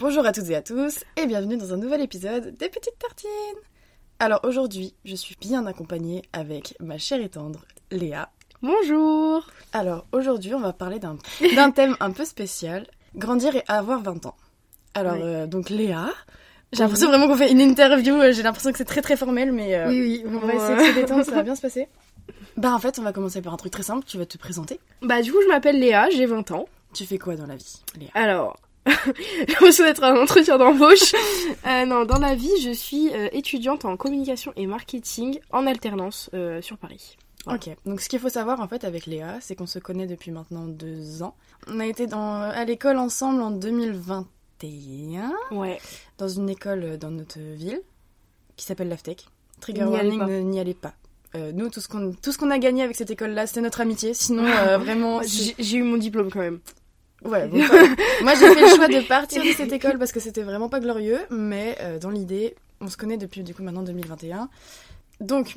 Bonjour à toutes et à tous et bienvenue dans un nouvel épisode des Petites Tartines. Alors aujourd'hui, je suis bien accompagnée avec ma chère et tendre Léa. Bonjour Alors aujourd'hui, on va parler d'un d'un thème un peu spécial, grandir et avoir 20 ans. Alors euh, donc Léa, j'ai l'impression vraiment qu'on fait une interview, euh, j'ai l'impression que c'est très très formel mais euh, Oui, oui, on va essayer de se détendre, ça va bien se passer. Bah en fait, on va commencer par un truc très simple, tu vas te présenter. Bah du coup, je m'appelle Léa, j'ai 20 ans. Tu fais quoi dans la vie, Léa? Alors, j'ai l'impression d'être un entretien d'embauche. Euh, non, dans la vie, je suis euh, étudiante en communication et marketing en alternance euh, sur Paris. Voilà. Ok, donc ce qu'il faut savoir en fait avec Léa, c'est qu'on se connaît depuis maintenant deux ans. On a été dans, à l'école ensemble en 2021, Ouais. dans une école dans notre ville, qui s'appelle l'AFTEC. Trigger N'y warning, n'y allez pas. Euh, nous, tout ce qu'on tout ce qu'on a gagné avec cette école-là, c'est notre amitié. Sinon, euh, vraiment, j'ai eu mon diplôme quand même. Voilà. Moi, j'ai fait le choix de partir de cette école parce que c'était vraiment pas glorieux, mais euh, dans l'idée, on se connaît depuis du coup maintenant 2021. Donc,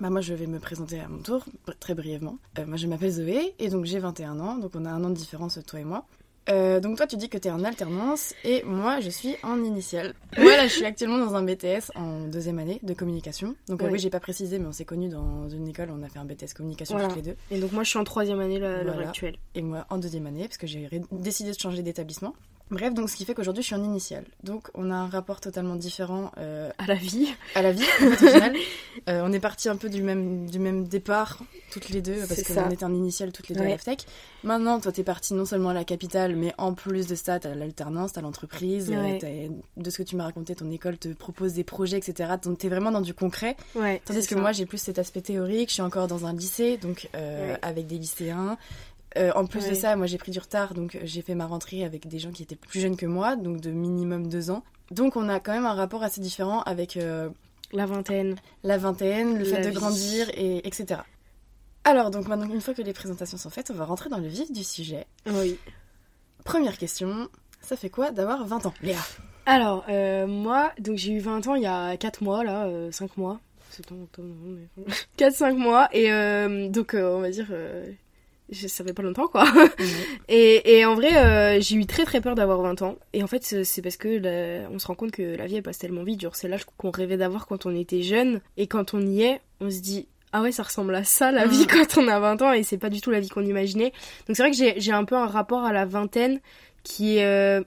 bah moi, je vais me présenter à mon tour très brièvement. Euh, moi, je m'appelle Zoé et donc j'ai 21 ans, donc on a un an de différence toi et moi. Euh, donc toi, tu dis que tu es en alternance et moi, je suis en initiale. Moi, là, je suis actuellement dans un BTS en deuxième année de communication. Donc euh, oui, j'ai pas précisé, mais on s'est connus dans une école, on a fait un BTS communication Voilà. toutes les deux. Et donc moi, je suis en troisième année à l'heure Voilà. actuelle. et moi en deuxième année parce que j'ai décidé de changer d'établissement. Bref, donc ce qui fait qu'aujourd'hui je suis en initiale. Donc on a un rapport totalement différent euh, À la vie. à la vie en fait, au final. Euh, on est parti un peu du même, du même départ toutes les deux parce qu'on était en initiale toutes les deux à Ouais. l'AFTEC. Maintenant toi t'es parti non seulement à la capitale mais en plus de ça t'as l'alternance, t'as l'entreprise, euh, Ouais. de ce que tu m'as raconté ton école te propose des projets etc. Donc t'es vraiment dans du concret. Ouais. Tandis que ça. moi, j'ai plus cet aspect théorique. Je suis encore dans un lycée, donc euh, avec des lycéens. Euh, en plus de ça, moi, j'ai pris du retard, donc euh, j'ai fait ma rentrée avec des gens qui étaient plus jeunes que moi, donc de minimum deux ans. Donc, on a quand même un rapport assez différent avec euh, La vingtaine. la vingtaine, le La fait de grandir, et etc. Alors, donc maintenant, une fois que les présentations sont faites, on va rentrer dans le vif du sujet. Oui. Première question, ça fait quoi d'avoir 20 ans Léa? Alors, euh, moi, donc j'ai eu 20 ans il y a 4 mois, là, 5 mois. C'est en octobre, non, mais... 4-5 mois. Et euh, donc, euh, on va dire, euh, ça fait pas longtemps, quoi. Et, et en vrai, euh, j'ai eu très très peur d'avoir 20 ans. Et en fait, c'est- parce que la- on se rend compte que la vie elle passe tellement vite. Genre, c'est l'âge qu'on rêvait d'avoir quand on était jeune. Et quand on y est, on se dit. Ah ouais, ça ressemble à ça la Mhm. vie quand on a 20 ans et c'est pas du tout la vie qu'on imaginait. Donc c'est vrai que j'ai j'ai un peu un rapport à la vingtaine qui est euh,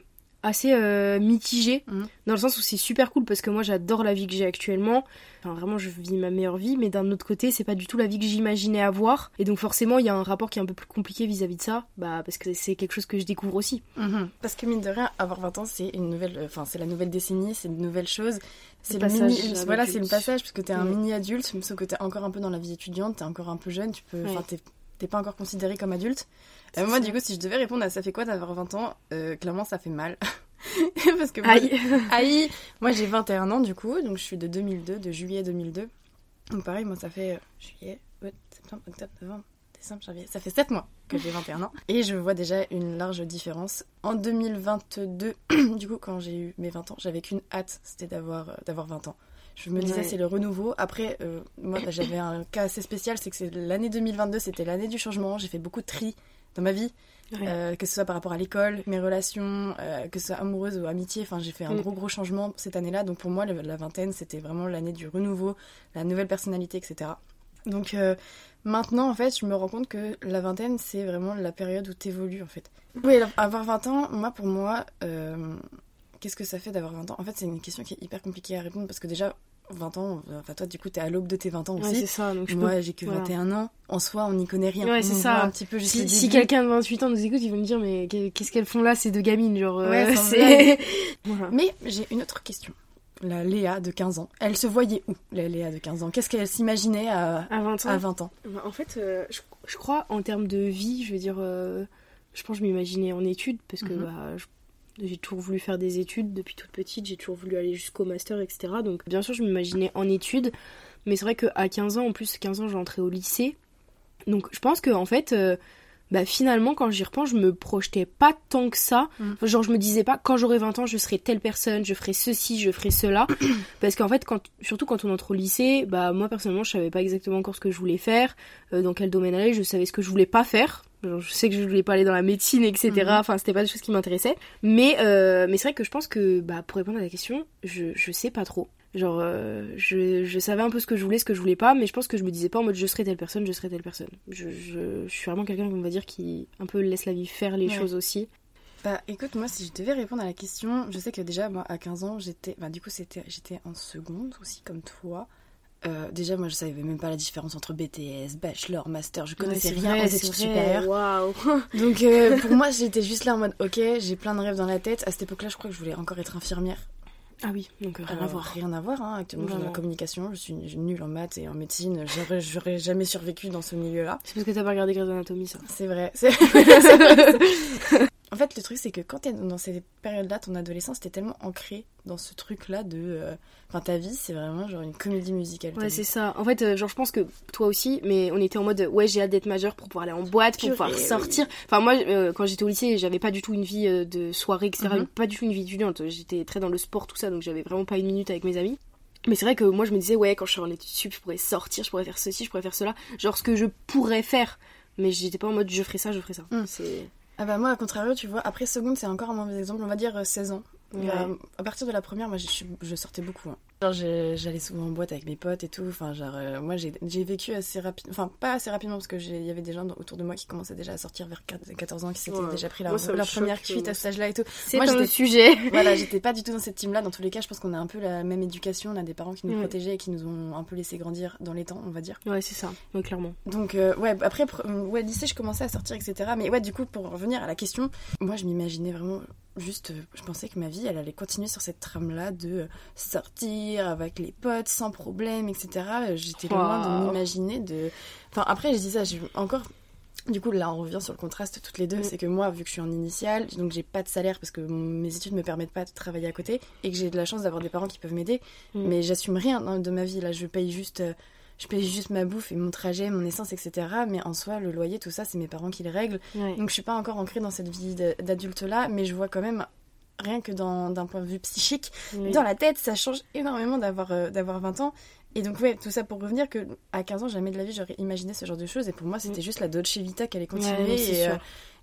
assez euh, mitigé Mhm. dans le sens où c'est super cool parce que moi j'adore la vie que j'ai actuellement. Enfin vraiment je vis ma meilleure vie mais d'un autre côté c'est pas du tout la vie que j'imaginais avoir et donc forcément il y a un rapport qui est un peu plus compliqué vis-à-vis de ça bah parce que c'est quelque chose que je découvre aussi. Mhm. Parce que mine de rien, avoir 20 ans, c'est une nouvelle, euh, enfin c'est la nouvelle décennie, c'est une nouvelle chose. C'est Le le passage mini, voilà, c'est le passage parce que t'es un mini adulte, sauf que t'es encore un peu dans la vie étudiante, t'es encore un peu jeune, tu peux, enfin Ouais. t'es t'es pas encore considéré comme adulte. Euh, moi, du coup, si je devais répondre à ça fait quoi d'avoir 20 ans, euh, clairement, ça fait mal. parce que moi, Aïe. Aïe Moi j'ai 21 ans du coup, donc je suis de 2002, de juillet 2002. Donc pareil, moi ça fait euh, juillet, août, septembre, octobre, novembre, décembre, janvier. Ça fait 7 mois que j'ai 21 ans. Et je vois déjà une large différence. En 2022, du coup quand j'ai eu mes 20 ans, j'avais qu'une hâte, c'était d'avoir euh, d'avoir 20 ans. Je me disais Ouais. c'est le renouveau. Après, euh, moi j'avais un cas assez spécial, c'est que c'est l'année 2022, c'était l'année du changement. J'ai fait beaucoup de tri dans ma vie. Euh, que ce soit par rapport à l'école, mes relations, euh, que ce soit amoureuse ou amitié. Enfin, j'ai fait un Mm. gros gros changement cette année-là. Donc pour moi, le- la vingtaine, c'était vraiment l'année du renouveau, la nouvelle personnalité, etc. Donc euh, maintenant, en fait, je me rends compte que la vingtaine, c'est vraiment la période où t'évolues, en fait. Oui, alors, avoir 20 ans, moi, pour moi, qu'est-ce que ça fait d'avoir 20 ans? En fait, c'est une question qui est hyper compliquée à répondre parce que déjà, 20 ans, enfin toi, du coup, t'es à l'aube de tes 20 ans Ouais, aussi. c'est ça donc je moi, peux j'ai que voilà. 21 ans. En soi, on n'y connaît rien. Ouais, c'est ça. un petit peu juste si, quelqu'un de 28 ans nous écoute, il va me dire mais qu'est-ce qu'elles font là ces deux gamines genre euh, Ouais, sans c'est voilà. Mais j'ai une autre question. La Léa de 15 ans, elle se voyait où, la Léa de 15 ans? Qu'est-ce qu'elle s'imaginait à, À 20 ans. à 20 ans? Bah, En fait, euh, je, je crois en termes de vie, je veux dire, euh, je pense que je m'imaginais en études parce que Mhm. bah, je- j'ai toujours voulu faire des études depuis toute petite, j'ai toujours voulu aller jusqu'au master, etc. Donc bien sûr, je m'imaginais en études, mais c'est vrai qu'à 15 ans, en plus 15 ans, j'entrais au lycée. Donc je pense que en fait, euh, bah finalement quand j'y repense je me projetais pas tant que ça. Mm. Enfin, genre je me disais pas quand j'aurai 20 ans je serai telle personne je ferai ceci je ferai cela. Parce qu'en fait quand surtout quand on entre au lycée bah moi personnellement je savais pas exactement encore ce que je voulais faire euh, dans quel domaine aller je savais ce que je voulais pas faire. Genre, je sais que je voulais pas aller dans la médecine etc Mhm. enfin c'était pas des choses qui m'intéressaient. Mais euh, mais c'est vrai que je pense que bah pour répondre à la question je je sais pas trop Genre, euh, je, je savais un peu ce que je voulais, ce que je voulais pas, mais je pense que je me disais pas en mode je serai telle personne, je serai telle personne. Je, je, je suis vraiment quelqu'un, on va dire, qui un peu laisse la vie faire les Ouais. choses aussi. Bah écoute, moi si je devais répondre à la question, je sais que déjà moi à 15 ans j'étais, bah du coup c'était, j'étais en seconde aussi comme toi. Euh, déjà moi je savais même pas la différence entre BTS, bachelor, master, je connaissais Ouais, rien vrai, aux études supérieures. Waouh. Donc euh, pour moi j'étais juste là en mode ok j'ai plein de rêves dans la tête. À cette époque-là je crois que je voulais encore être infirmière. Ah oui, donc rien à Euh, voir. Rien à voir. Hein. Actuellement je suis Vraiment. communication, je suis nulle en maths et en médecine. J'aurais, jamais survécu dans ce milieu-là. C'est parce que t'as pas regardé Grey's Anatomy, ça. C'est vrai. c'est- c'est vrai. En fait, le truc, c'est que quand t'es dans ces périodes-là, ton adolescence, t'es tellement ancré dans ce truc-là de. euh, Enfin, ta vie, c'est vraiment genre une comédie musicale. Ouais, c'est ça. En fait, euh, genre, je pense que toi aussi, mais on était en mode, ouais, j'ai hâte d'être majeure pour pouvoir aller en boîte, pour pouvoir sortir. Enfin, moi, euh, quand j'étais au lycée, j'avais pas du tout une vie euh, de soirée, etc. Mhm. Pas du tout une vie étudiante. J'étais très dans le sport, tout ça, donc j'avais vraiment pas une minute avec mes amis. Mais c'est vrai que moi, je me disais, ouais, quand je serai en études sup, je pourrais sortir, je pourrais faire ceci, je pourrais faire cela. Genre, ce que je pourrais faire. Mais j'étais pas en mode, je ferai ça, je ferai ça. Mhm. C'est. Ah bah moi, à contrario, tu vois, après seconde, c'est encore un mauvais exemple. On va dire euh, 16 ans. Ouais. Euh, à partir de la première, moi, je, sortais beaucoup. hein. Genre, j'allais souvent en boîte avec mes potes et tout. Enfin, genre, euh, moi, j'ai vécu assez rapidement. Enfin, pas assez rapidement parce que j'ai- il y avait des gens autour de moi qui commençaient déjà à sortir vers 14 ans, qui s'étaient Ouais. déjà pris leur, Moi, première cuite à cet âge-là et tout. C'est j'étais- sujet. voilà, j'étais pas du tout dans cette team-là. Dans tous les cas, je pense qu'on a un peu la même éducation. On a des parents qui nous Ouais. protégeaient et qui nous ont un peu laissé grandir dans les temps, on va dire. Ouais, c'est ça. Ouais, clairement. Donc, euh, ouais, après, pr- ouais, lycée, je commençais à sortir, etc. Mais ouais, du coup, pour revenir à la question, moi, je m'imaginais vraiment juste. euh, Je pensais que ma vie, elle allait continuer sur cette trame-là de euh, sortir avec les potes sans problème, etc. J'étais loin de m'imaginer de. Enfin, après, je dis ça, j'ai encore. Du coup, là, on revient sur le contraste toutes les deux. Mm. C'est que moi, vu que je suis en initiale, donc j'ai pas de salaire parce que mes études me permettent pas de travailler à côté et que j'ai de la chance d'avoir des parents qui peuvent m'aider. Mm. Mais j'assume rien hein, de ma vie. Là, je paye juste, euh, je paye juste ma bouffe et mon trajet, mon essence, etc. Mais en soi, le loyer, tout ça, c'est mes parents qui le règlent. Ouais. Donc, je suis pas encore ancrée dans cette vie de- d'adulte là, mais je vois quand même. Rien que d'un point de vue psychique, Oui. dans la tête, ça change énormément d'avoir euh, d'avoir 20 ans. Et donc, ouais, tout ça pour revenir que à 15 ans, jamais de la vie, j'aurais imaginé ce genre de choses. Et pour moi, c'était juste la Dolce Vita qui allait continuer. Mm. Ouais, et euh,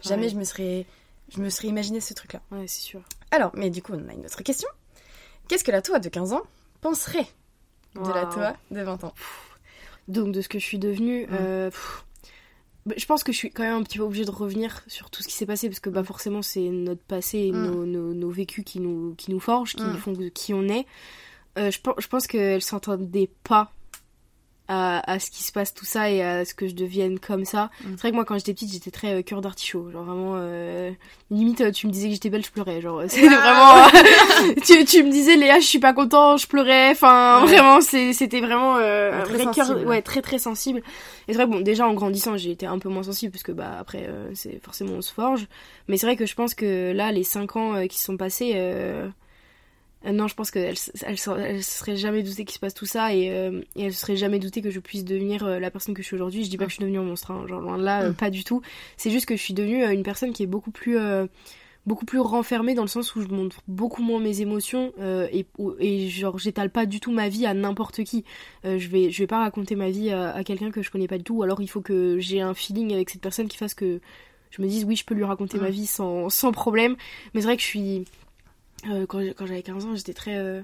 jamais Ouais. je me serais, je me serais imaginé ce truc-là. Ouais, c'est sûr. Alors, mais du coup, on a une autre question. Qu'est-ce que la toi de 15 ans penserait de la toi de 20 ans? Donc de ce que je suis devenue, euh, pff, bah, je pense que je suis quand même un petit peu obligée de revenir sur tout ce qui s'est passé parce que bah forcément c'est notre passé, et nos, nos, nos vécus qui nous qui nous forgent, qui Mm. font qui on est. Euh, je, pense- je pense qu'elle s'entendait pas à, à ce qui se passe tout ça et à ce que je devienne comme ça. Mm. C'est vrai que moi quand j'étais petite j'étais très euh, cœur d'artichaut, genre vraiment euh, limite euh, tu me disais que j'étais belle je pleurais, genre c'était Ah. vraiment tu, tu me disais Léa je suis pas content je pleurais, enfin Ouais. vraiment c'est- c'était vraiment euh, un très vrai cœur sensible. ouais très très sensible. Et c'est vrai que bon déjà en grandissant j'ai été un peu moins sensible parce que bah après euh, c'est forcément on se forge, mais c'est vrai que je pense que là les 5 ans euh, qui sont passés euh, non, je pense qu'elle elle, se- elle se serait jamais doutée qu'il se passe tout ça et, euh, et elle se serait jamais doutée que je puisse devenir euh, la personne que je suis aujourd'hui. Je dis pas Mm. que je suis devenue un monstre, hein, genre loin de là, euh, Mm. pas du tout. C'est juste que je suis devenue une personne qui est beaucoup plus, beaucoup plus renfermée dans le sens où je montre beaucoup moins mes émotions et, genre j'étale pas du tout ma vie à n'importe qui. Je vais, je vais pas raconter ma vie à, à quelqu'un que je connais pas du tout. Ou alors il faut que j'ai un feeling avec cette personne qui fasse que je me dise oui, je peux lui raconter Mm. ma vie sans, sans problème. Mais c'est vrai que je suis euh, quand, quand j'avais 15 ans, j'étais très. euh,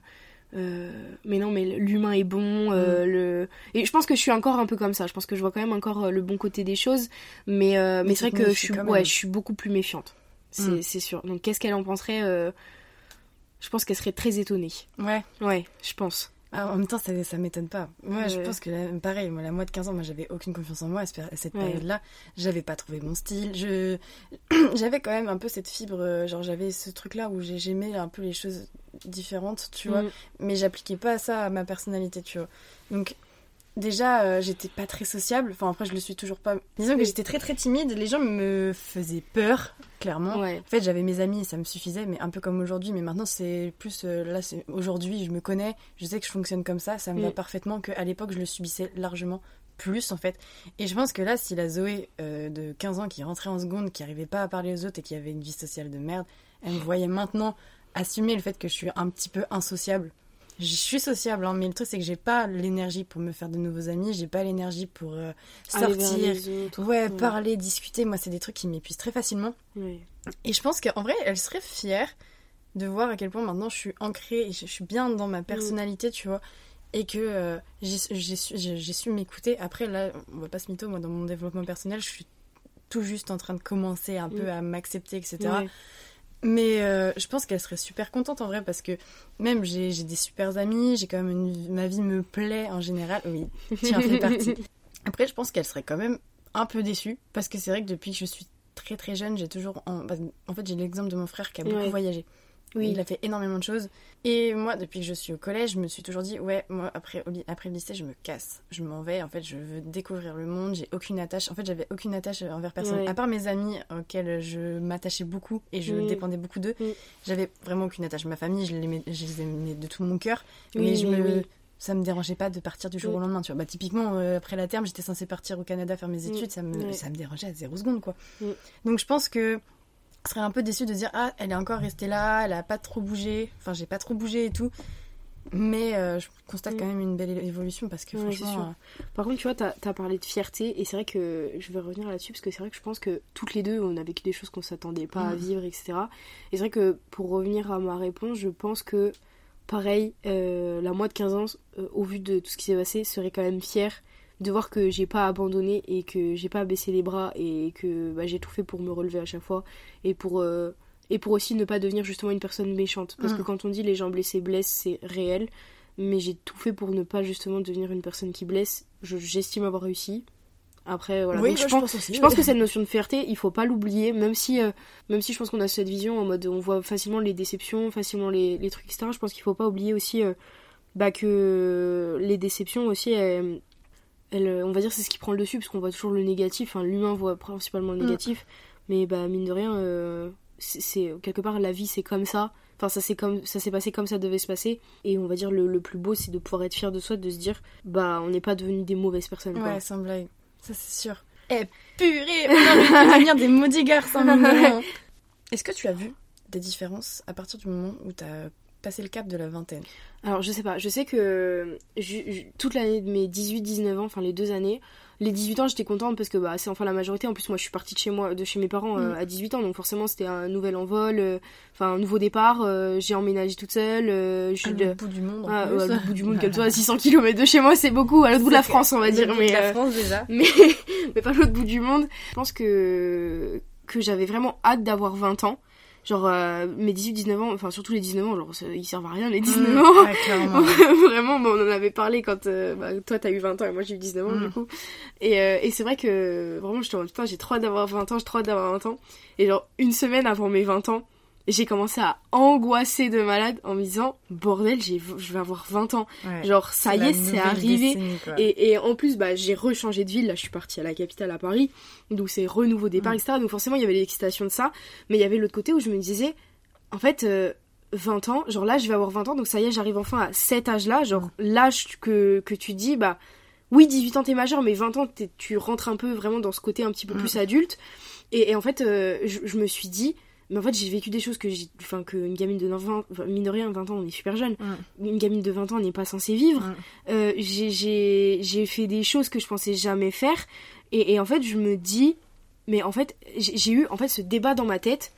euh, mais non, mais l'humain est bon. euh, le... Et je pense que je suis encore un peu comme ça. Je pense que je vois quand même encore le bon côté des choses. Mais, mais, Mais c'est vrai que je suis, ouais, je suis beaucoup plus méfiante. C'est Mm. c'est sûr. Donc qu'est-ce qu'elle en penserait Je pense qu'elle serait très étonnée. Ouais. Ouais, je pense. Ah, en même temps, ça, ça m'étonne pas. Moi, je pense que là, pareil, moi, la moi de 15 ans, moi, j'avais aucune confiance en moi à ce- à cette Ouais. période-là. J'avais pas trouvé mon style. Je, j'avais quand même un peu cette fibre, euh, genre, j'avais ce truc-là où j'ai- j'aimais un peu les choses différentes, tu vois. Mm. mais j'appliquais pas ça à ma personnalité, tu vois. Donc, déjà, euh, j'étais pas très sociable. Enfin, après, je le suis toujours pas. Disons que j'étais très très timide. Les gens me faisaient peur, clairement. Ouais. En fait, j'avais mes amis, ça me suffisait, mais un peu comme aujourd'hui. Mais maintenant, c'est plus. euh, là, c'est aujourd'hui, je me connais, je sais que je fonctionne comme ça. Ça me va Mm. parfaitement. Qu'à l'époque, je le subissais largement plus en fait. Et je pense que là, si la Zoé euh, de 15 ans qui rentrait en seconde, qui arrivait pas à parler aux autres et qui avait une vie sociale de merde, elle me voyait maintenant assumer le fait que je suis un petit peu insociable. Je suis sociable, hein, mais le truc c'est que j'ai pas l'énergie pour me faire de nouveaux amis, j'ai pas l'énergie pour euh, sortir, autres, ouais, ouais. parler, discuter. Moi, c'est des trucs qui m'épuisent très facilement. Et je pense qu'en vrai, elle serait fière de voir à quel point maintenant je suis ancrée et je, suis bien dans ma personnalité, tu vois. Et que euh, su, j'ai su m'écouter. Après, là, on va pas se mytho, moi, dans mon développement personnel, je suis tout juste en train de commencer un peu Mm. à m'accepter, etc. Mais euh, je pense qu'elle serait super contente en vrai parce que même j'ai des super amis, j'ai quand même une, ma vie me plaît en général. Oui, tu en fais partie. Après, je pense qu'elle serait quand même un peu déçue parce que c'est vrai que depuis que je suis très très jeune, j'ai toujours. En, bah, en fait, j'ai l'exemple de mon frère qui a beaucoup Ouais. voyagé. Oui. Il a fait énormément de choses. Et moi, depuis que je suis au collège, je me suis toujours dit, ouais, moi, après, après le lycée, je me casse. Je m'en vais. En fait, je veux découvrir le monde. J'ai aucune attache. En fait, j'avais aucune attache envers personne. À part mes amis auxquels je m'attachais beaucoup et je dépendais beaucoup d'eux. J'avais vraiment aucune attache. Ma famille, je, l'aimais- je les aimais de tout mon cœur. Mais je me. Ça me dérangeait pas de partir du jour au lendemain, tu vois. Bah, typiquement, euh, après la terme, j'étais censée partir au Canada faire mes études, ça, me, ça me dérangeait à zéro seconde, quoi. Donc je pense que serais un peu déçue de dire ah elle est encore restée là elle a pas trop bougé enfin j'ai pas trop bougé et tout mais euh, je constate Mm. quand même une belle évolution parce que Ouais, franchement Par contre, tu vois, t'as as parlé de fierté, et c'est vrai que je vais revenir là-dessus, parce que c'est vrai que je pense que toutes les deux, on a vécu des choses qu'on s'attendait pas à Mm. vivre, etc. Et c'est vrai que pour revenir à ma réponse, je pense que, pareil, euh, la moi de 15 ans, euh, au vu de tout ce qui s'est passé, serait quand même fière de voir que j'ai pas abandonné et que j'ai pas baissé les bras et que bah, j'ai tout fait pour me relever à chaque fois et pour. euh, et pour aussi ne pas devenir justement une personne méchante. Parce Mm. que quand on dit les gens blessés blessent, c'est réel mais j'ai tout fait pour ne pas justement devenir une personne qui blesse. Je- J'estime avoir réussi. Après, voilà. oui Donc, bah, je, pense, aussi je pense que cette notion de fierté, il faut pas l'oublier, même si, euh, même si je pense qu'on a cette vision en mode on voit facilement les déceptions, facilement les, les trucs, etc. Je pense qu'il faut pas oublier aussi euh, bah, que les déceptions aussi, elles, elles, on va dire, c'est ce qui prend le dessus, parce qu'on voit toujours le négatif. Enfin, l'humain voit principalement le Mm. négatif, mais bah, mine de rien, euh, c'est c'est- quelque part la vie, c'est comme ça. Enfin, ça s'est comme ça s'est passé comme ça devait se passer. Et on va dire le, le plus beau, c'est de pouvoir être fier de soi, de se dire, bah, on n'est pas devenu des mauvaises personnes. quoi. ouais sans blague ça c'est sûr eh purée on aurait pu devenir des maudits garçons maintenant. est-ce que tu as vu des différences à partir du moment où tu as passé le cap de la vingtaine Alors, je sais pas, je sais que toute l'année de mes 18-19 ans, enfin les deux années, les 18 ans, j'étais contente parce que bah, c'est enfin la majorité. En plus, moi, je suis partie de chez moi, de chez mes parents euh, Mm. à 18 ans, donc forcément, c'était un nouvel envol, euh, enfin un nouveau départ. euh, j'ai emménagé toute seule. euh, je à l'autre bout du monde en Ah, ouais, à l'autre bout du monde, comme toi, à 600 km de chez moi, c'est beaucoup. À l'autre bout de la France, on va dire. Mais, la France déjà mais, mais pas l'autre bout du monde. Je pense que, que j'avais vraiment hâte d'avoir 20 ans. Genre, euh, mes 18-19 ans, enfin surtout les 19 ans, genre, ils servent à rien les 19 Mm, ans. ouais, Vraiment, bon, on en avait parlé quand euh, bah, toi t'as eu 20 ans et moi j'ai eu 19 ans Mm. du coup. Et, euh, et c'est vrai que vraiment j'étais en mode putain, j'ai trop hâte d'avoir 20 ans, j'ai trop hâte d'avoir 20 ans. Et genre, une semaine avant mes 20 ans, j'ai commencé à angoisser de malade en me disant bordel, j'ai, je vais avoir 20 ans. Ouais. Genre, ça y est, c'est arrivé. Et, et en plus, bah, j'ai rechangé de ville. Là, je suis partie à la capitale, à Paris. Donc, c'est renouveau départ, etc. Donc, forcément, il y avait l'excitation de ça. Mais il y avait l'autre côté où je me disais, en fait, euh, 20 ans, genre là, je vais avoir 20 ans. Donc, ça y est, j'arrive enfin à cet âge-là. Genre, l'âge que, que tu dis, bah, oui, 18 ans, t'es majeur, mais 20 ans, tu rentres un peu vraiment dans ce côté un petit peu plus adulte. Et, et en fait, euh, je, je me suis dit, mais en fait, j'ai vécu des choses que j'ai, enfin, qu'une gamine de 20, enfin, mine de rien, 20 ans, on est super jeune. Une gamine de 20 ans n'est pas censée vivre. Euh, j'ai- fait des choses que je pensais jamais faire. Et, et en fait, je me dis, mais en fait, j'ai j'ai eu en fait ce débat dans ma tête.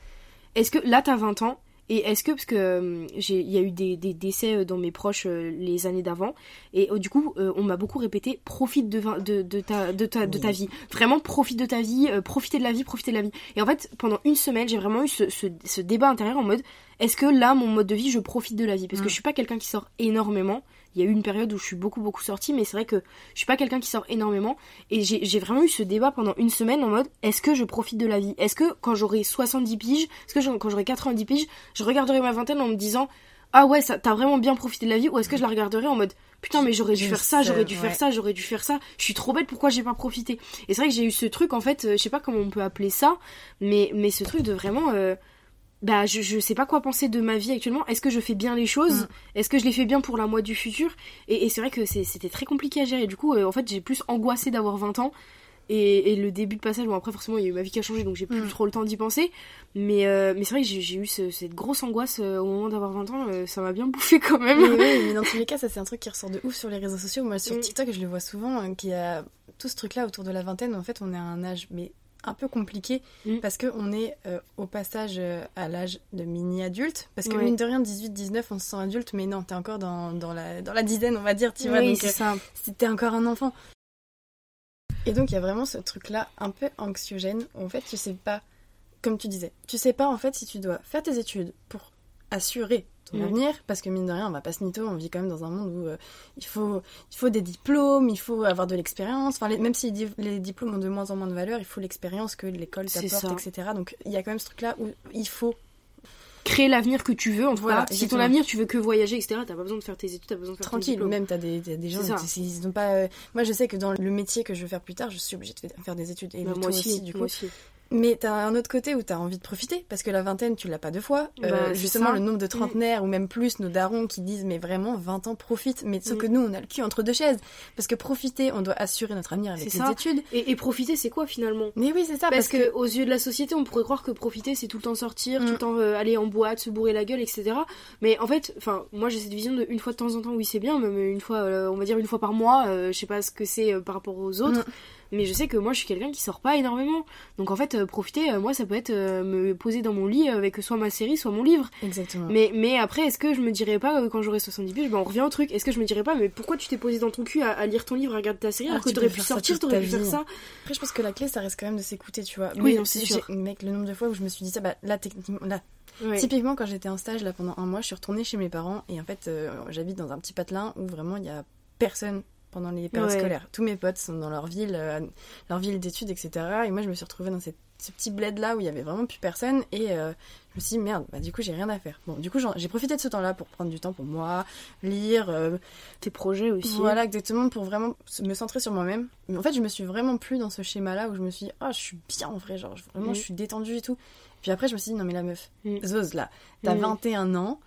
Est-ce que là, t'as 20 ans et est-ce que, parce que euh, il y a eu des, des décès euh, dans mes proches euh, les années d'avant, et euh, du coup, on m'a beaucoup répété profite de, de, de, ta, de, ta, de ta vie. Vraiment, profite de ta vie, profitez de la vie, profitez de la vie. Et en fait, pendant une semaine, j'ai vraiment eu ce, ce, ce débat intérieur en mode est-ce que là, mon mode de vie, je profite de la vie? Parce que Mm. je suis pas quelqu'un qui sort énormément. Il y a eu une période où je suis beaucoup, beaucoup sortie, mais c'est vrai que je suis pas quelqu'un qui sort énormément. Et j'ai vraiment eu ce débat pendant une semaine en mode est-ce que je profite de la vie? Est-ce que quand j'aurai 70 piges, est-ce que je- quand j'aurai 90 piges, je regarderai ma vingtaine en me disant ah ouais, t'as vraiment bien profité de la vie? Ou est-ce que je la regarderai en mode putain, mais j'aurais dû faire ça, j'aurais dû faire ça, j'aurais dû faire ça, je suis trop bête, pourquoi j'ai pas profité? Et c'est vrai que j'ai eu ce truc en fait, euh, je sais pas comment on peut appeler ça, mais, mais ce truc de vraiment. euh, bah je, je sais pas quoi penser de ma vie actuellement. Est-ce que je fais bien les choses Mm. Est-ce que je les fais bien pour la moi du futur Et, et c'est vrai que c'était très compliqué à gérer. Du coup, euh, en fait, j'ai plus angoissé d'avoir 20 ans. Et, et le début de passage, bon après forcément il y a eu ma vie qui a changé donc j'ai plus Mm. trop le temps d'y penser. Mais, euh, mais c'est vrai que j'ai eu ce- cette grosse angoisse euh, au moment d'avoir 20 ans, euh, ça m'a bien bouffé quand même. Mais oui, mais dans tous les cas, ça c'est un truc qui ressort de ouf sur les réseaux sociaux. Moi sur Mm. TikTok, je le vois souvent, hein, qu'il y a tout ce truc-là autour de la vingtaine. En fait, on est à un âge mais un peu compliqué Mm. parce que on est euh, au passage euh, à l'âge de mini-adulte. Parce que mine de rien, 18-19, on se sent adulte, mais non, t'es encore dans, dans, la, dans la dizaine, on va dire, tu vois. oui, donc, c'est euh, c'était encore un enfant. Et donc il y a vraiment ce truc-là un peu anxiogène où en fait tu sais pas, comme tu disais, tu sais pas en fait si tu dois faire tes études pour assurer ton Mm. avenir, parce que mine de rien on va pas se mytho, on vit quand même dans un monde où euh, il, faut, il faut des diplômes, il faut avoir de l'expérience, enfin les- même si les, di- les diplômes ont de moins en moins de valeur, il faut l'expérience que l'école t'apporte, etc. Donc il y a quand même ce truc-là où il faut Créer l'avenir que tu veux en tout Voilà, cas. Si ton avenir tu veux que voyager, etc., t'as pas besoin de faire tes études, t'as besoin de faire ton tranquille. diplôme. Même t'as des, des gens, ils ont pas. euh, Moi je sais que dans le métier que je veux faire plus tard, je suis obligée de faire des études et Bah, moi aussi, du coup. moi aussi. Mais t'as un autre côté où t'as envie de profiter, parce que la vingtaine, tu l'as pas deux fois. Euh, Bah, c'est justement, ça. le nombre de trentenaires, ou même plus, nos darons qui disent, mais vraiment, 20 ans, profite. Mais sauf que nous, on a le cul entre deux chaises. Parce que profiter, on doit assurer notre avenir avec les ça. études. Et, et profiter, c'est quoi finalement? Mais oui, c'est ça, parce, que, aux yeux de la société, on pourrait croire que profiter, c'est tout le temps sortir, Mm. tout le temps euh, aller en boîte, se bourrer la gueule, etc. Mais en fait, enfin, moi j'ai cette vision de une fois de temps en temps, oui c'est bien, même une fois, euh, on va dire une fois par mois. euh, je sais pas ce que c'est euh, par rapport aux autres, Mm. Mais je sais que moi je suis quelqu'un qui sort pas énormément. Donc en fait, euh, profiter, euh, moi ça peut être euh, me poser dans mon lit avec soit ma série, soit mon livre. Exactement. Mais, mais après, est-ce que je me dirais pas, quand j'aurai 70 piges, ben on revient au truc, est-ce que je me dirais pas, mais pourquoi tu t'es posé dans ton cul à, à lire ton livre, à regarder ta série, Ah, alors que tu t'aurais pu sortir, t'aurais ta pu faire vie. ça Après, je pense que la clé, ça reste quand même de s'écouter, tu vois. Oui, Mais non, c'est sûr. Mec, le nombre de fois où je me suis dit ça, bah là, techniquement, là, Ouais. Typiquement, quand j'étais en stage là pendant un mois, je suis retournée chez mes parents et en fait, euh, j'habite dans un petit patelin où vraiment il y a personne pendant les périodes Ouais. scolaires. Tous mes potes sont dans leur ville, euh, leur ville d'études, etc. Et moi, je me suis retrouvée dans cette- ce petit bled là où il y avait vraiment plus personne et euh, je me suis dit merde, bah du coup j'ai rien à faire. Bon, du coup j'ai profité de ce temps-là pour prendre du temps pour moi, lire, euh, Tes projets aussi. voilà exactement pour vraiment me centrer sur moi-même. Mais en fait, je me suis vraiment plus dans ce schéma-là où je me suis dit, ah, je suis bien en vrai, genre vraiment Mhm. je suis détendue et tout. Puis après, je me suis dit, non mais la meuf, Mhm. Zose là, t'as Mhm. 21 ans,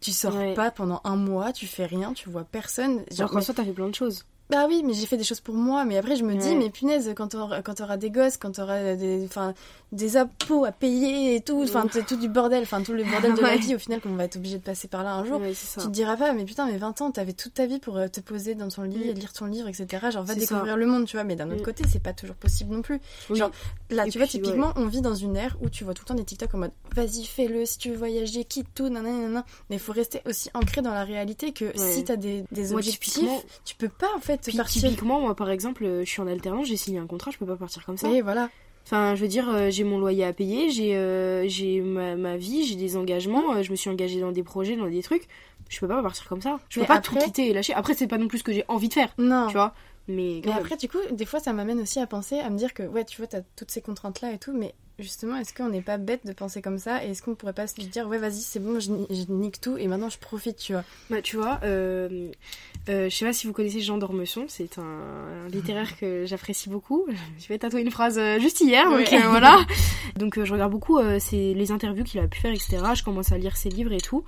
tu sors Ouais. pas pendant un mois, tu fais rien, tu vois personne. Genre mais- soi, t'as fait plein de choses. Bah oui, mais j'ai fait des choses pour moi. Mais après, je me dis, Ouais. mais punaise, quand t'auras, quand t'auras des gosses, quand t'auras des, enfin, des impôts à payer et tout, enfin, tout du bordel, enfin, tout le bordel de la Ouais. vie, au final, qu'on va être obligé de passer par là un jour. Ouais. Tu te diras pas, mais putain, mais 20 ans, t'avais toute ta vie pour euh, te poser dans ton lit, Mm. et lire ton livre, etc. Genre, va découvrir le monde, tu vois. Mais d'un autre Mm. côté, c'est pas toujours possible non plus. Oui. Genre, Là, Et tu vois, typiquement, on vit dans une ère où tu vois tout le temps des TikTok en mode vas-y, fais-le, si tu veux voyager, quitte tout, nanana, nanana. Mais il faut rester aussi ancré dans la réalité que si t'as des, objectifs, tu peux pas en fait Puis, partir. typiquement, moi par exemple, euh, je suis en alternance, j'ai signé un contrat, je peux pas partir comme ça. Et voilà. Enfin, je veux dire, euh, j'ai mon loyer à payer, j'ai euh, j'ai ma, ma vie, j'ai des engagements, je me suis engagée dans des projets, dans des trucs. Je peux pas partir comme ça. Je peux Mais pas après- tout quitter et lâcher. Après, c'est pas non plus ce que j'ai envie de faire, Non. tu vois. Mais, Mais après, du coup, des fois, ça m'amène aussi à penser, à me dire que, ouais, tu vois, t'as toutes ces contraintes-là et tout, mais justement, est-ce qu'on n'est pas bête de penser comme ça Et est-ce qu'on pourrait pas se dire, ouais, vas-y, c'est bon, je, ni- je nique tout et maintenant je profite, tu vois Bah, tu vois, euh, euh, je sais pas si vous connaissez Jean d'Ormesson, c'est un, un littéraire que j'apprécie beaucoup. Je vais tatouer une phrase euh, juste hier, donc Ouais. euh, voilà. Donc euh, je regarde beaucoup ses- les interviews qu'il a pu faire, etc. Je commence à lire ses livres et tout.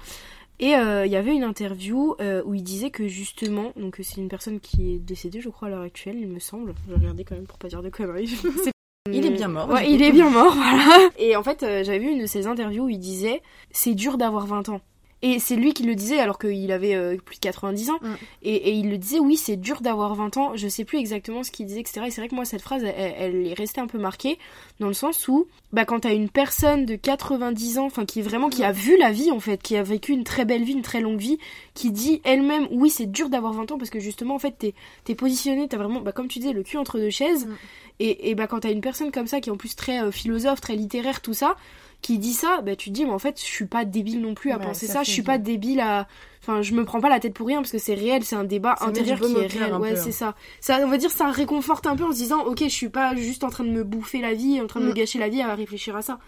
Et euh, il y avait une interview euh, où il disait que justement, donc c'est une personne qui est décédée, je crois, à l'heure actuelle, il me semble. Je vais regarder quand même pour pas dire de conneries. Il est bien mort, Ouais, il est bien mort, voilà. Et en fait, euh, j'avais vu une de ses interviews où il disait c'est dur d'avoir 20 ans. Et c'est lui qui le disait alors qu'il avait euh, plus de 90 ans. Mm. Et, et il le disait, oui, c'est dur d'avoir 20 ans. Je sais plus exactement ce qu'il disait, etc. Et c'est vrai que moi, cette phrase, elle, elle est restée un peu marquée dans le sens où, bah, quand t'as une personne de 90 ans, enfin, qui est vraiment, qui a vu la vie, en fait, qui a vécu une très belle vie, une très longue vie, qui dit elle-même, oui, c'est dur d'avoir 20 ans parce que justement, en fait, t'es, t'es positionné, t'as vraiment, bah, comme tu disais, le cul entre deux chaises. Mm. Et, et bah, quand t'as une personne comme ça, qui est en plus très euh, philosophe, très littéraire, tout ça, qui dit ça, bah, tu te dis, mais en fait, je suis pas débile non plus à Ouais, penser ça je suis pas débile à. Enfin, je me prends pas la tête pour rien parce que c'est réel, c'est un débat Ça intérieur qui est réel. Ouais, hein. c'est ça. Ça, on va dire, ça réconforte un peu en se disant, ok, je suis pas juste en train de me bouffer la vie, en train de me Mm. gâcher la vie à réfléchir à ça.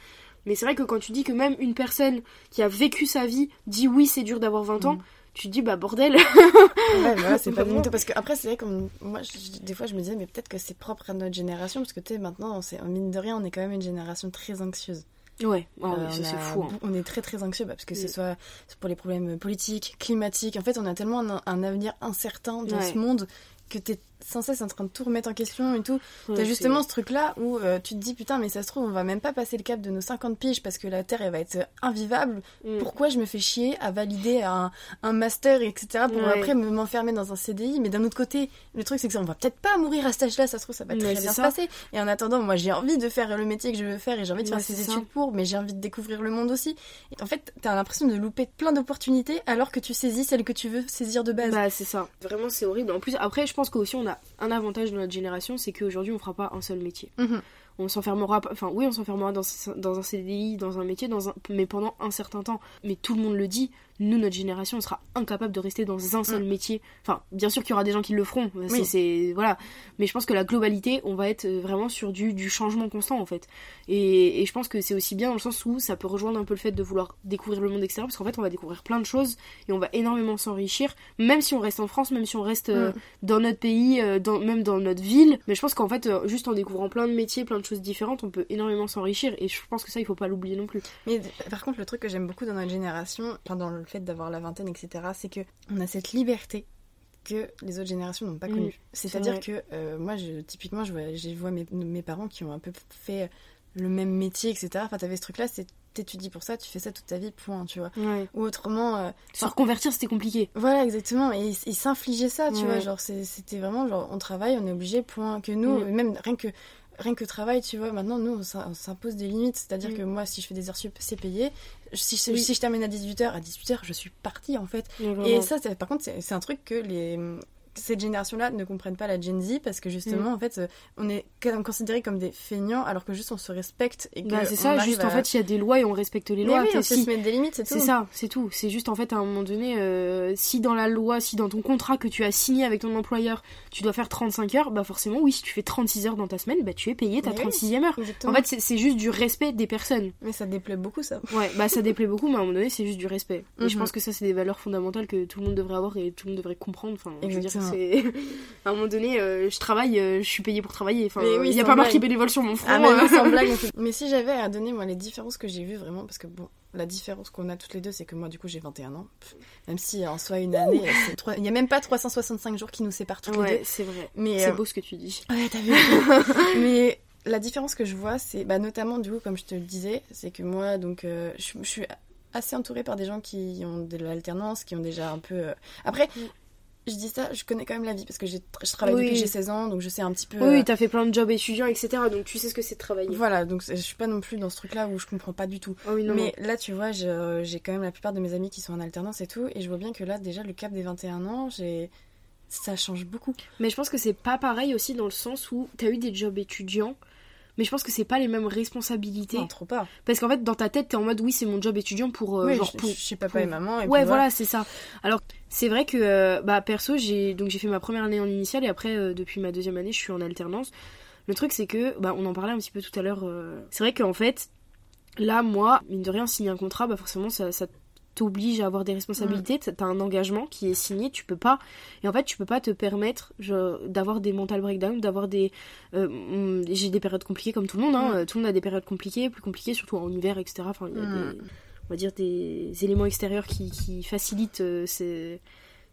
Mais c'est vrai que quand tu dis que même une personne qui a vécu sa vie dit oui, c'est dur d'avoir 20 ans, Mm. Tu te dis, bah bordel. Ouais, voilà, c'est pas mythos. Parce que après, c'est vrai que moi, je- des fois, je me disais, mais peut-être que c'est propre à notre génération, parce que tu sais, maintenant, c'est, mine de rien, on est quand même une génération très anxieuse. Ouais, Euh, on c'est fou. hein. On est très très anxieux bah, parce que ce Mm. soit pour les problèmes politiques, climatiques. En fait, on a tellement un, un avenir incertain dans Ouais. ce monde que t'es sans cesse en train de tout remettre en question et tout. Ouais, T'as justement ce truc-là où euh, tu te dis putain mais ça se trouve on va même pas passer le cap de nos 50 piges parce que la Terre elle va être invivable. Mm. Pourquoi je me fais chier à valider un, un master etc pour Ouais. après me- m'enfermer dans un CDI Mais d'un autre côté le truc c'est que ça, on va peut-être pas mourir à cet âge-là, ça se trouve ça va très bien se passer. Et en attendant moi j'ai envie de faire le métier que je veux faire et j'ai envie de faire ces ça. études pour, mais j'ai envie de découvrir le monde aussi. Et en fait t'as l'impression de louper plein d'opportunités alors que tu saisis celles que tu veux saisir de base. Bah c'est ça. Vraiment c'est horrible. En plus après je pense qu'aussi on a un avantage de notre génération, c'est qu'aujourd'hui on fera pas un seul métier. Mhm. On s'enfermera enfin oui on s'enfermera dans, dans un CDI, dans un métier, dans un, mais pendant un certain temps. Mais tout le monde le dit, nous notre génération on sera incapable de rester dans un seul métier. Enfin bien sûr qu'il y aura des gens qui le feront, c'est, Oui. c'est- voilà. Mais je pense que la globalité on va être euh, vraiment sur du, du changement constant en fait. Et, et je pense que c'est aussi bien dans le sens où ça peut rejoindre un peu le fait de vouloir découvrir le monde extérieur parce qu'en fait on va découvrir plein de choses et on va énormément s'enrichir, même si on reste en France, même si on reste euh, Mm. dans notre pays, euh, dans, même dans notre ville. Mais je pense qu'en fait, euh, juste en découvrant plein de métiers, plein de choses différentes, on peut énormément s'enrichir. Et je pense que ça, il faut pas l'oublier non plus. Mais par contre, le truc que j'aime beaucoup dans notre génération, enfin dans le fait d'avoir la vingtaine, etc., c'est que on a cette liberté que les autres générations n'ont pas Mm, connue. C'est-à-dire que euh, moi, je, typiquement, je vois, je vois mes, mes parents qui ont un peu fait le même métier, etc. Enfin, t'avais ce truc-là, c'est t'étudies pour ça, tu fais ça toute ta vie, point, tu vois. Ouais. Ou autrement, euh, Se reconvertir, c'était compliqué. voilà, exactement. Et ils s'infligeaient ça, tu Ouais. vois. Genre, c'était vraiment genre, on travaille, on est obligé, point. Que nous, même rien que rien que travail, tu vois, maintenant, nous, on s'im- on s'impose des limites. C'est-à-dire Mm. que moi, si je fais des heures sup, c'est payé. Si, je- Oui. si je termine à 18h, à 18h, je suis partie, en fait. Et ça, par contre, c'est un truc que les cette génération-là ne comprennent pas la Gen Z parce que justement, en fait, euh, on est considérés comme des feignants alors que juste on se respecte et que Bah, c'est ça, juste à- en fait, il y a des lois et on respecte les Mais lois. oui, on si- se mettre des limites, c'est tout. C'est ça, c'est tout. C'est juste en fait à un moment donné, euh, si dans la loi, si dans ton contrat que tu as signé avec ton employeur, tu dois faire 35 heures, bah forcément oui, si tu fais 36 heures dans ta semaine, bah tu es payé ta Mais oui. 36e heure. Exactement. En fait, c'est- juste du respect des personnes. Mais ça déplaît beaucoup, ça. Ouais, bah ça déplaît beaucoup, mais à un moment donné, c'est juste du respect. Et je Mhm. pense que ça, c'est des valeurs fondamentales que tout le monde devrait avoir et tout le monde devrait comprendre. Enfin, je veux dire, Exactement. C'est. à un moment donné, euh, je travaille, euh, je suis payée pour travailler. Enfin, Mais oui, il y a pas marqué bénévole sur mon front. Ah mais non, sans blague. on fait- Mais si j'avais à donner moi les différences que j'ai vues vraiment, parce que bon, la différence qu'on a toutes les deux, c'est que moi du coup j'ai 21 ans. Pff, Même si en soi une année, il y a même pas 365 jours qui nous séparent toutes les deux. c'est vrai. Mais C'est euh, beau ce que tu dis. ouais, t'as vu. mais la différence que je vois, c'est bah, notamment du coup comme je te le disais, c'est que moi donc je, suis assez entourée par des gens qui ont de l'alternance, qui ont déjà un peu. Après. Je dis ça, je connais quand même la vie parce que j'ai- je travaille Oui. depuis que j'ai 16 ans, donc je sais un petit peu. Oui, euh, t'as fait plein de jobs étudiants, etc. Donc tu sais ce que c'est de travailler. Voilà, donc je suis pas non plus dans ce truc-là où je comprends pas du tout. Ah oui, non, Mais là, tu vois, j'ai quand même la plupart de mes amis qui sont en alternance et tout, et je vois bien que là, déjà, le cap des 21 ans, j'ai... ça change beaucoup. Mais je pense que c'est pas pareil aussi dans le sens où t'as eu des jobs étudiants, mais je pense que c'est pas les mêmes responsabilités. Non, trop pas. Parce qu'en fait, dans ta tête, t'es en mode oui, c'est mon job étudiant pour. euh, oui, genre je, pour... je suis papa pour- et maman. Et Ouais, voilà, c'est ça. Alors, c'est vrai que, euh, bah, perso, j'ai donc j'ai fait ma première année en initiale et après, euh, depuis ma deuxième année, je suis en alternance. Le truc, c'est que, bah, on en parlait un petit peu tout à l'heure. euh, C'est vrai qu'en fait, là, moi, mine de rien, signer un contrat, bah, forcément, ça, ça t'oblige à avoir des responsabilités. T'as- T'as un engagement qui est signé, tu peux pas. Et en fait, tu peux pas te permettre d'avoir des mental breakdowns, d'avoir des. euh, hum, j'ai des périodes compliquées comme tout le monde, hein. Mm. euh, Tout le monde a des périodes compliquées, plus compliquées, surtout en hiver, etc. Enfin, il y a Mm. des on va dire des éléments extérieurs qui, qui facilitent euh, ces-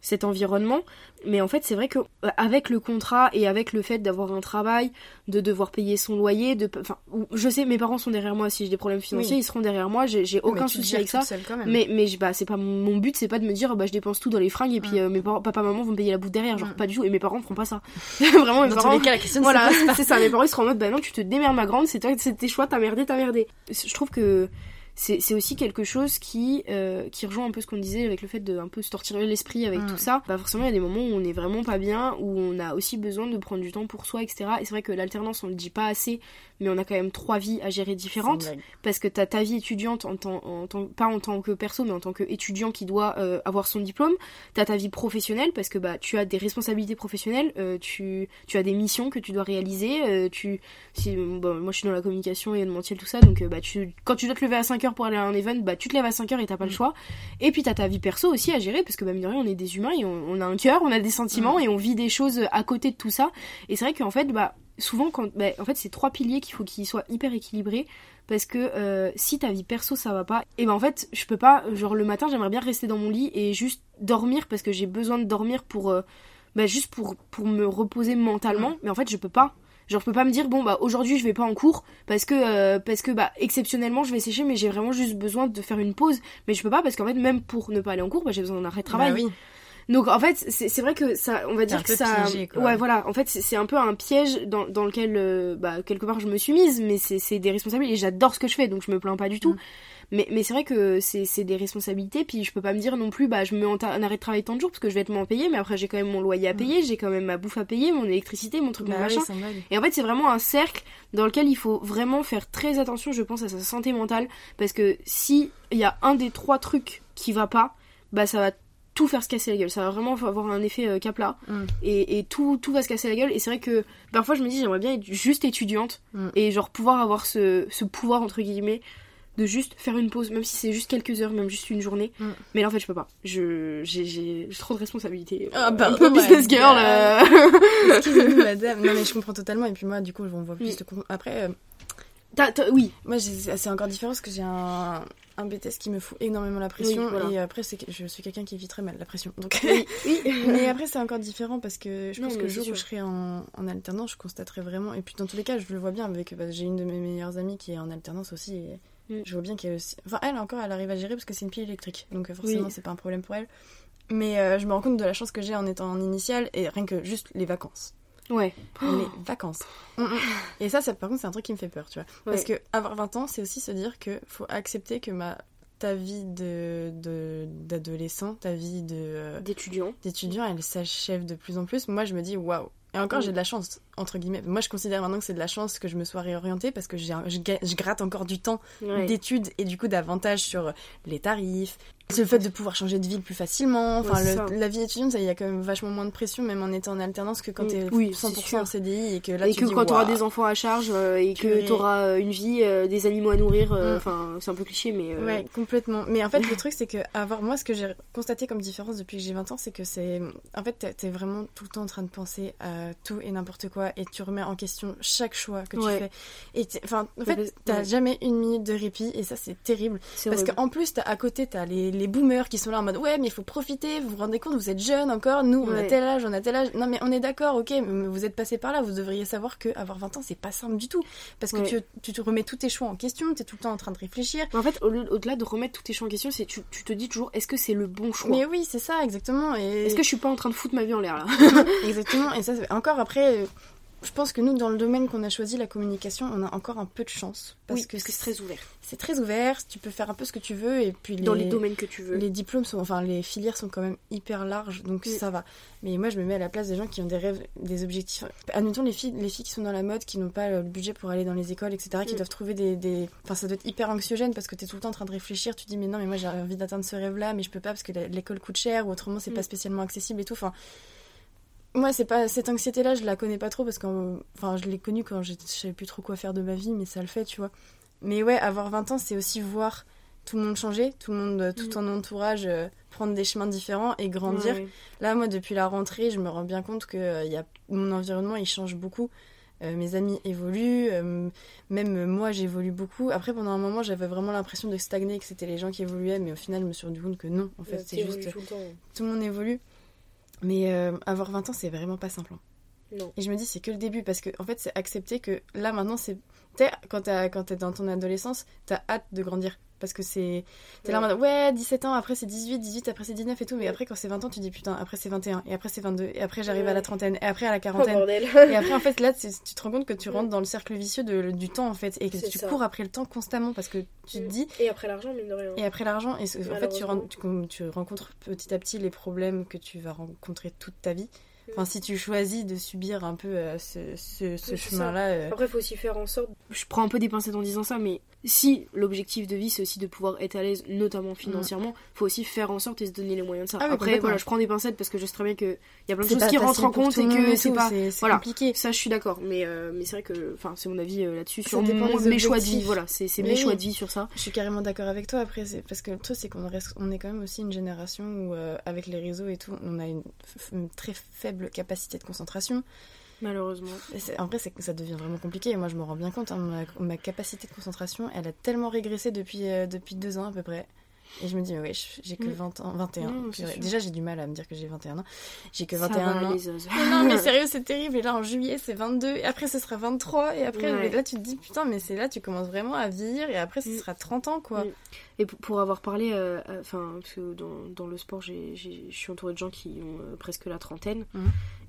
cet environnement mais en fait c'est vrai que euh, avec le contrat et avec le fait d'avoir un travail de devoir payer son loyer de enfin je sais mes parents sont derrière moi si j'ai des problèmes financiers Oui. ils seront derrière moi j'ai aucun souci avec ça mais mais bah c'est pas mon but c'est pas de me dire bah je dépense tout dans les fringues et puis Mm. euh, mes parents papa maman vont me payer la bouffe derrière genre Mm. pas du tout et mes parents feront pas ça vraiment mes Dans parents tous les cas, la question voilà, c'est ça. Mes parents ils seront en mode, bah non, tu te démerdes ma grande, c'est toi, c'est tes choix, t'as merdé, t'as merdé. Je trouve que c'est aussi quelque chose qui euh, qui rejoint un peu ce qu'on disait avec le fait de un peu se torturer l'esprit avec Mm. tout ça. Bah forcément, il y a des moments où on est vraiment pas bien, où on a aussi besoin de prendre du temps pour soi, etc. Et c'est vrai que l'alternance, on le dit pas assez, mais on a quand même trois vies à gérer différentes parce que t'as ta vie étudiante en tant, en tant- pas en tant que perso mais en tant qu'étudiant qui doit euh, avoir son diplôme t'as ta vie professionnelle parce que bah tu as des responsabilités professionnelles euh, tu, tu as des missions que tu dois réaliser euh, tu si, bon, moi je suis dans la communication et événementiel tout ça donc bah tu quand tu dois te lever à 5h pour aller à un event bah tu te lèves à 5h et t'as pas le Mm. choix et puis t'as ta vie perso aussi à gérer parce que bah mine de rien on est des humains et on, on a un cœur on a des sentiments Mm. et on vit des choses à côté de tout ça et c'est vrai qu'en fait bah souvent, quand, bah, en fait, c'est trois piliers qu'il faut qu'ils soient hyper équilibrés. Parce que euh, si ta vie perso ça va pas, et ben en fait, je peux pas. Genre le matin, j'aimerais bien rester dans mon lit et juste dormir parce que j'ai besoin de dormir pour. euh, bah, juste pour, pour me reposer mentalement. Mais en fait, je peux pas. Genre, je peux pas me dire, bon, bah aujourd'hui je vais pas en cours parce que, euh, parce que bah, exceptionnellement je vais sécher, mais j'ai vraiment juste besoin de faire une pause. Mais je peux pas parce qu'en fait, même pour ne pas aller en cours, bah, j'ai besoin d'un arrêt de travail. Bah oui. Donc en fait, c'est vrai que ça, on va dire que ça, piégé, ouais voilà, en fait c'est un peu un piège dans, dans lequel euh, bah, quelque part je me suis mise, mais c'est des responsabilités et j'adore ce que je fais, donc je me plains pas du tout. Mm. Mais, mais c'est vrai que c'est des responsabilités, puis je peux pas me dire non plus, bah je me mets en un arrêt de travail tant de jours parce que je vais être moins payé, mais après j'ai quand même mon loyer à payer, j'ai quand même ma bouffe à payer, mon électricité, mon truc, mon Mm. Bah oui, machin. Et en fait, c'est vraiment un cercle dans lequel il faut vraiment faire très attention, je pense, à sa santé mentale. Parce que si il y a un des trois trucs qui va pas, bah ça va tout faire se casser la gueule. Ça va vraiment avoir un effet euh, cap-là. Mm. Et, et tout, tout va se casser la gueule. Et c'est vrai que parfois je me dis, j'aimerais bien être juste étudiante. Mm. Et genre pouvoir avoir ce, ce pouvoir, entre guillemets, de juste faire une pause, même si c'est juste quelques heures, même juste une journée. Mm. Mais là, en fait, je peux pas. Je, j'ai, trop de responsabilités. Ah, bah, un peu business girl. God. euh. Excusez-nous, madame. Non, mais je comprends totalement. Et puis moi, du coup, on voit plus Oui. de Après, euh, Oui, moi, c'est encore différent parce que j'ai un, un BTS qui me fout énormément la pression. Oui, voilà. Et après, c'est que je suis quelqu'un qui vit très mal la pression. Donc, oui, oui. Mais après, c'est encore différent parce que je Non, pense que le jour où je serai en, en alternance, je constaterai vraiment. Et puis, dans tous les cas, je le vois bien avec. bah, j'ai une de mes meilleures amies qui est en alternance aussi. Et Mm. je vois bien qu'elle aussi. Enfin, elle encore, elle arrive à gérer parce que c'est une pile électrique. Donc, euh, forcément, c'est pas un problème pour elle. Mais euh, je me rends compte de la chance que j'ai en étant en initiale et rien que juste les vacances. Ouais. Les vacances. Mm, mm. Et ça, ça, par contre, c'est un truc qui me fait peur, tu vois. Parce que avoir 20 ans, c'est aussi se dire que faut accepter que ma ta vie de d'adolescent, ta vie de euh, D'étudiants. d'étudiant, elle s'achève de plus en plus. Moi, je me dis waouh. Et encore, Mm. j'ai de la chance entre guillemets. Moi, je considère maintenant que c'est de la chance que je me sois réorientée parce que je, je gratte encore du temps Ouais. d'études et du coup d'avantages sur les tarifs. C'est le fait de pouvoir changer de ville plus facilement. Enfin, Ouais, le- la vie étudiante, il y a quand même vachement moins de pression, même en étant en alternance, que quand Mm. t'es Oui, 100% c'est sûr. en CDI et que là, et tu que dis, quand tu auras des enfants à charge euh, et que tu auras une vie, euh, des animaux à nourrir, euh, Mm. enfin c'est un peu cliché mais euh, Ouais, complètement. Mais en fait, le truc, c'est que avoir moi, ce que j'ai constaté comme différence depuis que j'ai 20 ans, c'est que c'est. En fait, t'es vraiment tout le temps en train de penser à tout et n'importe quoi et tu remets en question chaque choix que tu Ouais. fais. Et enfin, en fait, t'as ouais. jamais une minute de répit et ça, c'est terrible. Parce qu'en plus, t'as- à côté, t'as les, les boomers qui sont là en mode ouais, mais il faut profiter, vous vous rendez compte, vous êtes jeunes encore, nous, on a tel âge, on a tel âge. Non, mais on est d'accord, ok, mais vous êtes passé par là, vous devriez savoir que avoir 20 ans, c'est pas simple du tout. Parce que tu, tu te remets tous tes choix en question, t'es tout le temps en train de réfléchir. En fait, au- au-delà de remettre tous tes choix en question, c'est tu, tu te dis toujours est-ce que c'est le bon choix? Mais oui, c'est ça, exactement. Et... Est-ce que je suis pas en train de foutre ma vie en l'air là? Exactement, et ça, encore après, euh, je pense que nous, dans le domaine qu'on a choisi, la communication, on a encore un peu de chance. Parce Oui, que parce que c'est très ouvert. c'est très ouvert, tu peux faire un peu ce que tu veux, et puis les, Dans les domaines que tu veux. les diplômes sont, enfin, les filières sont quand même hyper larges, donc Mm. ça va. Mais moi, je me mets à la place des gens qui ont des rêves, des objectifs. Admettons les filles, les filles qui sont dans la mode, qui n'ont pas le budget pour aller dans les écoles, etc., qui Mm. doivent trouver des, des- Enfin, ça doit être hyper anxiogène parce que t'es tout le temps en train de réfléchir, tu dis, mais non, mais moi j'ai envie d'atteindre ce rêve-là, mais je peux pas parce que l'école coûte cher, ou autrement c'est Mm. pas spécialement accessible et tout. Enfin, moi, c'est pas cette anxiété-là, je la connais pas trop parce que, enfin, je l'ai connue quand je savais plus trop quoi faire de ma vie, mais ça le fait, tu vois. Mais ouais, avoir 20 ans, c'est aussi voir tout le monde changer, tout le monde, euh, tout Mm. ton entourage euh, prendre des chemins différents et grandir. Ouais. Là, moi, depuis la rentrée, je me rends bien compte que euh, y a... mon environnement, il change beaucoup. Euh, mes amis évoluent, même moi j'évolue beaucoup. Après, pendant un moment, j'avais vraiment l'impression de stagner, que c'était les gens qui évoluaient, mais au final, je me suis rendu compte que non, en fait, c'est juste tout le temps. tout le monde évolue. Mais euh, avoir 20 ans, c'est vraiment pas simple. hein. Non. Et je me dis, c'est que le début, parce que en fait, c'est accepter que là, maintenant, c'est. Tu sais, quand t'as- quand t'es dans ton adolescence, t'as hâte de grandir. Parce que c'est. T'es là en Ouais. mode, ouais, 17 ans, après c'est 18, 18, après c'est 19 et tout. Mais après, quand c'est 20 ans, tu dis, putain, après c'est 21, et après c'est 22, et après j'arrive à la trentaine, et après à la Oh quarantaine. bordel. Et après, en fait, là, tu te rends compte que tu rentres dans le cercle vicieux de, du temps, en fait, et que tu ça. cours après le temps constamment parce que tu te dis, Et après l'argent, mine de rien. et après l'argent, et en fait, tu, rencontres petit à petit les problèmes que tu vas rencontrer toute ta vie. Enfin, si tu choisis de subir un peu euh, ce, ce, ce Oui, c'est chemin-là. euh, Après, il faut aussi faire en sorte. Je prends un peu des pincettes en disant ça, mais si l'objectif de vie c'est aussi de pouvoir être à l'aise, notamment financièrement, faut aussi faire en sorte et se donner les moyens de ça. Ah Après, voilà, je prends des pincettes parce que je sais très bien qu'il y a plein de choses qui rentrent en compte et que c'est pas. voilà. compliqué. Ça, je suis d'accord, mais, euh, mais c'est vrai que. Enfin, c'est mon avis euh, là-dessus Ça sur dépend mon- mes choix de vie. Voilà, c'est mes oui. choix de vie sur ça. Je suis carrément d'accord avec toi. Après, parce que le truc, c'est qu'on reste, on est quand même aussi une génération où, euh, avec les réseaux et tout, on a une très faible capacité de concentration. Malheureusement. En vrai, c'est que ça devient vraiment compliqué. Et moi, je me rends bien compte. hein, ma, ma capacité de concentration, elle a tellement régressé depuis, euh, depuis deux ans à peu près. Et je me dis, mais ouais, j'ai que Mm. 20 ans, 21. Non, c'est Purée. sûr. Déjà, j'ai du mal à me dire que j'ai 21 ans. J'ai que Ça 21 va, ans. Mais non, mais sérieux, c'est terrible. Et là, en juillet, c'est 22. Et après, ce sera 23. Et après, Ouais. là, tu te dis, putain, mais c'est là, tu commences vraiment à vieillir. Et après, ce Mm. sera 30 ans, quoi. Mm. Et pour, avoir parlé, euh, euh, enfin, parce que dans, dans le sport, je suis entourée de gens qui ont euh, presque la trentaine.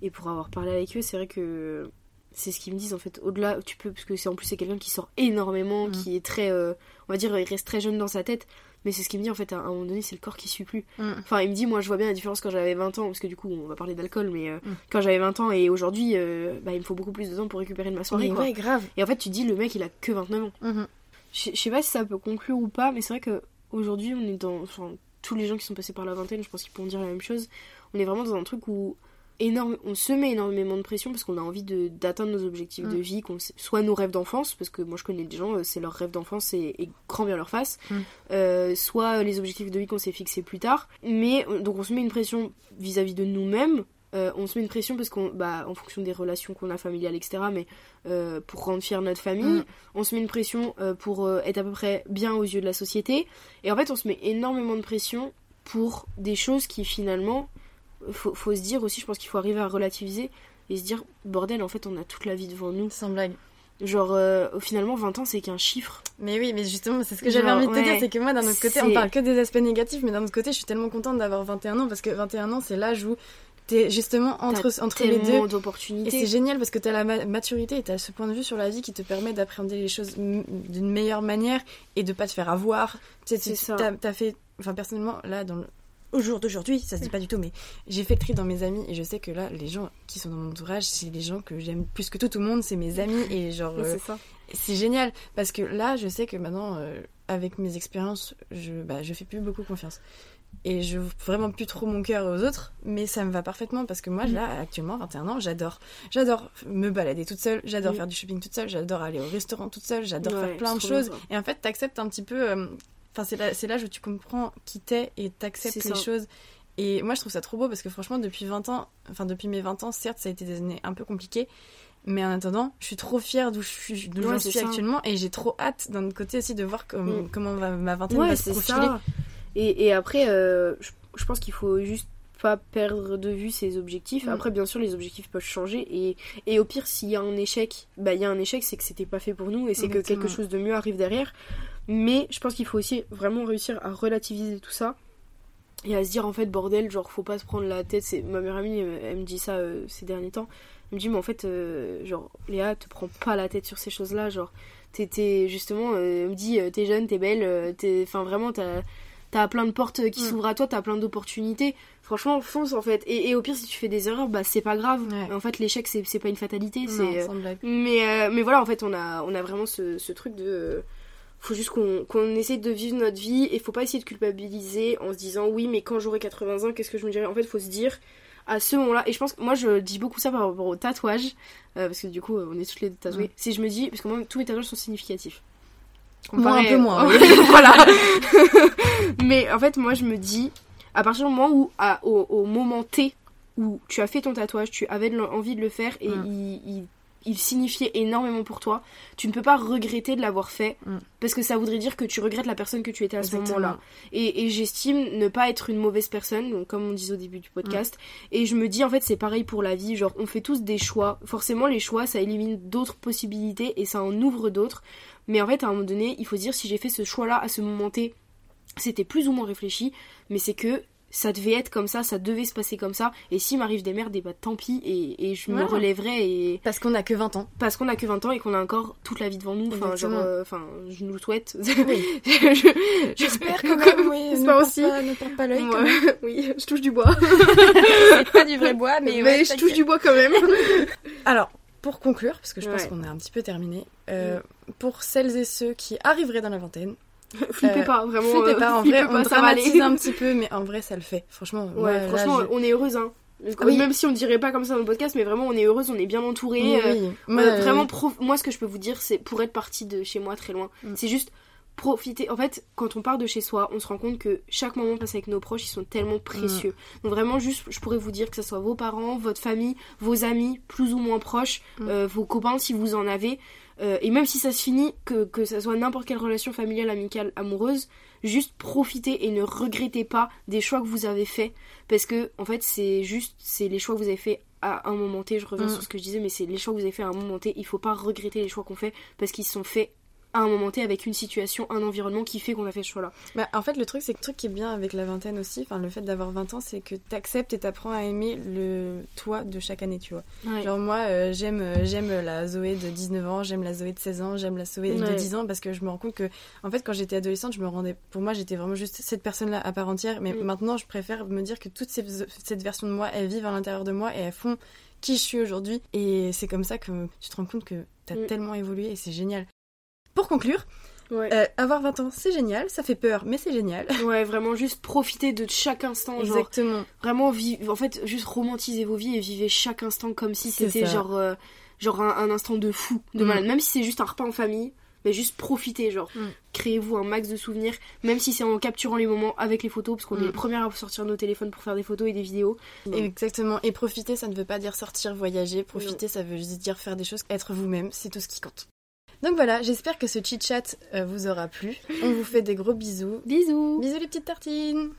Et pour avoir parlé avec eux, c'est vrai que c'est ce qu'ils me disent en fait. Au-delà, tu peux, parce que c'est en plus c'est quelqu'un qui sort énormément, Mhm. qui est très, euh, on va dire, il reste très jeune dans sa tête. Mais c'est ce qu'il me dit en fait, à un moment donné, c'est le corps qui suit plus. Mm. Enfin, il me dit, moi je vois bien la différence quand j'avais 20 ans, parce que du coup, on va parler d'alcool, mais euh, Mm. quand j'avais 20 ans et aujourd'hui, euh, bah, il me faut beaucoup plus de temps pour récupérer de ma soirée. Mais quoi. ouais, grave. Et en fait, tu dis, le mec il a que 29 ans. Mhm. Je je sais pas si ça peut conclure ou pas, mais c'est vrai que aujourd'hui on est dans. Enfin, tous les gens qui sont passés par la vingtaine, je pense qu'ils pourront dire la même chose. On est vraiment dans un truc où énorme, on se met énormément de pression parce qu'on a envie d'atteindre nos objectifs Mm. de vie, qu'on soit nos rêves d'enfance, parce que moi je connais des gens, euh, c'est leur rêve d'enfance et, et grand bien leur face, Mm. euh, soit les objectifs de vie qu'on s'est fixés plus tard. Mais donc on se met une pression vis-à-vis de nous-mêmes. euh, on se met une pression parce qu'on, bah, en fonction des relations qu'on a familiales, etc. Mais euh, pour rendre fière notre famille, Mm. on se met une pression pour être à peu près bien aux yeux de la société. Et en fait, on se met énormément de pression pour des choses qui finalement, faut, faut se dire aussi, je pense qu'il faut arriver à relativiser et se dire, bordel, en fait, on a toute la vie devant nous. Sans blague. Genre, euh, finalement, 20 ans, c'est qu'un chiffre. Mais oui, mais justement, c'est ce que j'avais envie de te ouais. dire, c'est que moi, d'un autre côté, on parle que des aspects négatifs, mais d'un autre côté, je suis tellement contente d'avoir 21 ans, parce que 21 ans, c'est l'âge où t'es justement entre, entre les deux. Et c'est génial parce que t'as la ma- maturité et t'as ce point de vue sur la vie qui te permet d'appréhender les choses d'une meilleure manière et de pas te faire avoir. T'as, t'as fait, enfin personnellement, là, dans le, au jour d'aujourd'hui, ça se dit pas du tout, mais j'ai fait le tri dans mes amis et je sais que là, les gens qui sont dans mon entourage, c'est les gens que j'aime plus que tout, tout le monde, c'est mes amis et genre. Euh, c'est ça. c'est génial parce que là, je sais que maintenant, euh, avec mes expériences, je, bah, je fais plus beaucoup confiance. Et je vraiment plus trop mon cœur aux autres, mais ça me va parfaitement parce que moi, Mm. là, actuellement, 21 ans, j'adore. J'adore me balader toute seule, j'adore faire du shopping toute seule, j'adore aller au restaurant toute seule, j'adore Ouais, faire plein de bien, choses. Et en fait, t'acceptes un petit peu. euh, Enfin, c'est là- l'âge où tu comprends qui t'es et t'acceptes les choses. Et moi, je trouve ça trop beau parce que franchement, depuis 20 ans, enfin, depuis mes 20 ans, certes, ça a été des années un peu compliquées. Mais en attendant, je suis trop fière d'où je suis, d'où Ouais, suis ça. actuellement et j'ai trop hâte d'un côté aussi de voir comme- Mm. comment va, ma vingtaine Ouais, va se c'est profiler. ça. Et, et après, euh, je, je pense qu'il faut juste pas perdre de vue ses objectifs. Mm. Après, bien sûr, les objectifs peuvent changer. Et, et au pire, s'il y a un échec, bah, il y a un échec, c'est que c'était pas fait pour nous et c'est que quelque chose de mieux arrive derrière. Mais je pense qu'il faut aussi vraiment réussir à relativiser tout ça. Et à se dire, en fait, bordel, genre, faut pas se prendre la tête. C'est Ma meilleure amie, elle, elle me dit ça euh, ces derniers temps. Elle me dit, mais en fait, euh, genre, Léa, te prends pas la tête sur ces choses-là. Genre, t'es- justement, euh, elle me dit, euh, t'es jeune, t'es belle, t'es, enfin vraiment, t'as, t'as plein de portes qui Mm. s'ouvrent à toi, t'as plein d'opportunités. Franchement, fonce en fait. Et, et au pire, si tu fais des erreurs, bah c'est pas grave. Ouais. En fait, l'échec, c'est, c'est pas une fatalité. C'est, mais, mais voilà, en fait, on a, on a vraiment ce, ce truc de. Faut juste qu'on, qu'on essaie de vivre notre vie et faut pas essayer de culpabiliser en se disant oui, mais quand j'aurai 80 ans, qu'est-ce que je me dirais En fait, faut se dire à ce moment-là, et je pense que moi je dis beaucoup ça par rapport au tatouage, euh, parce que du coup, on est toutes les deux tatouées. Mm. Si je me dis, parce que moi, tous mes tatouages sont significatifs. Moi, un peu moins, oui. voilà. mais en fait, moi je me dis, à partir du moment où, à- au, au moment T, où tu as fait ton tatouage, tu avais envie de le faire et Mm. il, il, il signifiait énormément pour toi, tu ne peux pas regretter de l'avoir fait Mm. parce que ça voudrait dire que tu regrettes la personne que tu étais à ce moment-là. Et, et j'estime ne pas être une mauvaise personne, donc comme on disait au début du podcast. Et je me dis, en fait, c'est pareil pour la vie. Genre, on fait tous des choix. Forcément, les choix, ça élimine d'autres possibilités et ça en ouvre d'autres. Mais en fait, à un moment donné, il faut se dire, si j'ai fait ce choix-là à ce moment T, c'était plus ou moins réfléchi, mais c'est que ça devait être comme ça, ça devait se passer comme ça. Et s'il m'arrive des merdes, et bah tant pis, et, et je me relèverai. Et Parce qu'on a que 20 ans. parce qu'on a que 20 ans et qu'on a encore toute la vie devant nous. Enfin, genre, euh, je nous le souhaite. Oui. Je- J'espère quand même, oui. J'espère ne porte aussi. Pas, ne porte pas l'œil. Oui, je touche du bois. C'est pas du vrai bois, mais, Mais, ouais, je touche du bois quand même. Alors, pour conclure, parce que je pense Ouais. qu'on est un petit peu terminé, euh, pour celles et ceux qui arriveraient dans la vingtaine, Flippez Euh, pas, vraiment. flippez euh, pas, en flippez vrai, pas, on ça va aller. un petit peu, mais en vrai, ça le fait. Franchement, moi, Ouais, là, franchement, je- on est heureuse, hein. Oui. Même si on dirait pas comme ça dans le podcast, mais vraiment, on est heureuse, on est bien entouré. Oui, oui. Moi, Euh, euh, vraiment, prof- moi, ce que je peux vous dire, c'est pour être partie de chez moi très loin, Mm. c'est juste profiter. En fait, quand on part de chez soi, on se rend compte que chaque moment passé avec nos proches, ils sont tellement précieux. Donc vraiment, juste, je pourrais vous dire que ce soit vos parents, votre famille, vos amis, plus ou moins proches, Mm. euh, vos copains si vous en avez. Euh, et même si ça se finit, que, que ça soit n'importe quelle relation familiale, amicale, amoureuse, juste profitez et ne regrettez pas des choix que vous avez faits. Parce que, en fait, c'est juste, c'est les choix que vous avez faits à un moment T. Je reviens Mm. sur ce que je disais, mais c'est les choix que vous avez faits à un moment T. Il faut pas regretter les choix qu'on fait parce qu'ils sont faits à un moment T avec une situation, un environnement qui fait qu'on a fait ce choix-là. Bah, en fait, le truc, c'est que le truc qui est bien avec la vingtaine aussi, enfin, le fait d'avoir 20 ans, c'est que t'acceptes et t'apprends à aimer le toi de chaque année, tu vois. Ouais. Genre, moi, euh, j'aime euh, j'aime la Zoé de 19 ans, j'aime la Zoé de 16 ans, j'aime la Zoé de Ouais. 10 ans parce que je me rends compte que, en fait, quand j'étais adolescente, je me rendais. Pour moi, j'étais vraiment juste cette personne-là à part entière, mais Mm. maintenant, je préfère me dire que toute ces, cette version de moi, elles vivent à l'intérieur de moi et elles font qui je suis aujourd'hui. Et c'est comme ça que tu te rends compte que t'as Mm. tellement évolué et c'est génial. Pour conclure, Ouais. euh, avoir 20 ans, c'est génial, ça fait peur, mais c'est génial. Ouais, vraiment juste profiter de chaque instant, genre Exactement. vraiment en fait juste romantisez vos vies et vivez chaque instant comme si c'était genre euh, genre un, un instant de fou, de Mm. malade, même si c'est juste un repas en famille, mais juste profitez genre Mm. créez-vous un max de souvenirs, même si c'est en capturant les moments avec les photos parce qu'on Mm. est les premières à sortir nos téléphones pour faire des photos et des vidéos. Exactement. Et profiter, ça ne veut pas dire sortir, voyager. Profiter, ça veut juste dire faire des choses, être vous-même, c'est tout ce qui compte. Donc voilà, j'espère que ce chit-chat euh, vous aura plu. On vous fait des gros bisous. Bisous. Bisous les petites tartines